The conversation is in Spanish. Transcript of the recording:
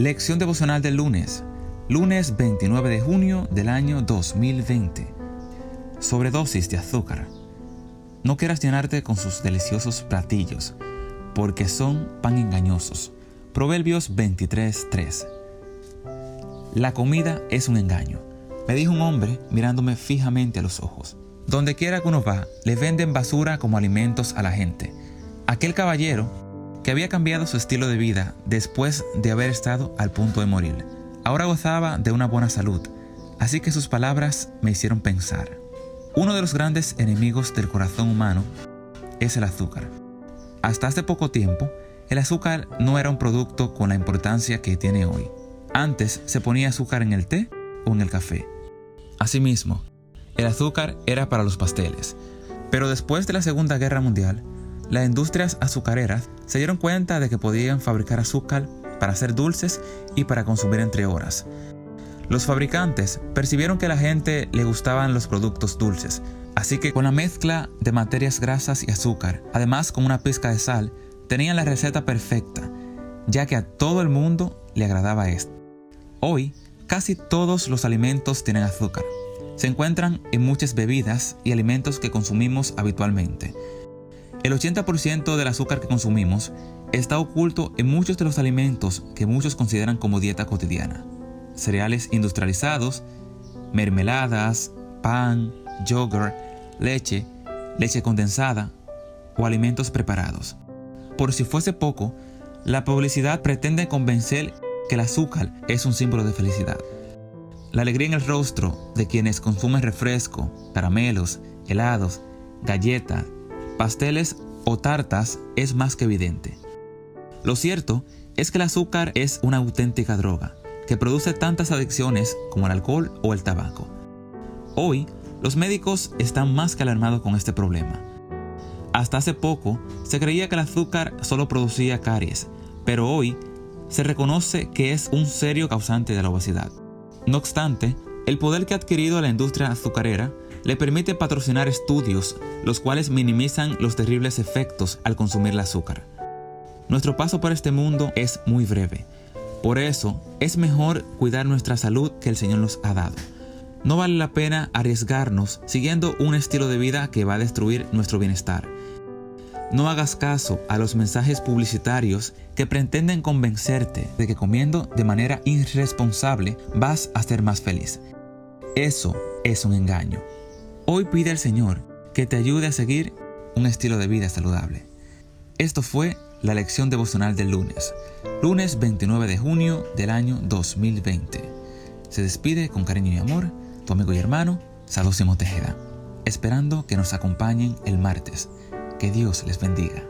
Lección devocional del lunes, lunes 29 de junio del año 2020. Sobredosis de azúcar. No quieras llenarte con sus deliciosos platillos, porque son pan engañosos. Proverbios 23:3. La comida es un engaño, me dijo un hombre mirándome fijamente a los ojos. Donde quiera que uno va, le venden basura como alimentos a la gente. Aquel caballero había cambiado su estilo de vida después de haber estado al punto de morir. Ahora gozaba de una buena salud, así que sus palabras me hicieron pensar. Uno de los grandes enemigos del corazón humano es el azúcar. Hasta hace poco tiempo, el azúcar no era un producto con la importancia que tiene hoy. Antes se ponía azúcar en el té o en el café. Asimismo, el azúcar era para los pasteles. Pero después de la Segunda Guerra Mundial, las industrias azucareras se dieron cuenta de que podían fabricar azúcar para hacer dulces y para consumir entre horas. Los fabricantes percibieron que a la gente le gustaban los productos dulces, así que con la mezcla de materias grasas y azúcar, además con una pizca de sal, tenían la receta perfecta, ya que a todo el mundo le agradaba esto. Hoy, casi todos los alimentos tienen azúcar. Se encuentran en muchas bebidas y alimentos que consumimos habitualmente. El 80% del azúcar que consumimos está oculto en muchos de los alimentos que muchos consideran como dieta cotidiana. Cereales industrializados, mermeladas, pan, yogurt, leche, leche condensada o alimentos preparados. Por si fuese poco, la publicidad pretende convencer que el azúcar es un símbolo de felicidad. La alegría en el rostro de quienes consumen refresco, caramelos, helados, galletas, pasteles o tartas es más que evidente. Lo cierto es que el azúcar es una auténtica droga, que produce tantas adicciones como el alcohol o el tabaco. Hoy, los médicos están más que alarmados con este problema. Hasta hace poco se creía que el azúcar solo producía caries, pero hoy se reconoce que es un serio causante de la obesidad. No obstante, el poder que ha adquirido la industria azucarera le permite patrocinar estudios los cuales minimizan los terribles efectos al consumir el azúcar. Nuestro paso por este mundo es muy breve. Por eso es mejor cuidar nuestra salud que el Señor nos ha dado. No vale la pena arriesgarnos siguiendo un estilo de vida que va a destruir nuestro bienestar. No hagas caso a los mensajes publicitarios que pretenden convencerte de que comiendo de manera irresponsable vas a ser más feliz. Eso es un engaño. Hoy pide al Señor que te ayude a seguir un estilo de vida saludable. Esto fue la lección devocional del lunes, lunes 29 de junio del año 2020. Se despide con cariño y amor tu amigo y hermano Sadosimo Tejeda, esperando que nos acompañen el martes. Que Dios les bendiga.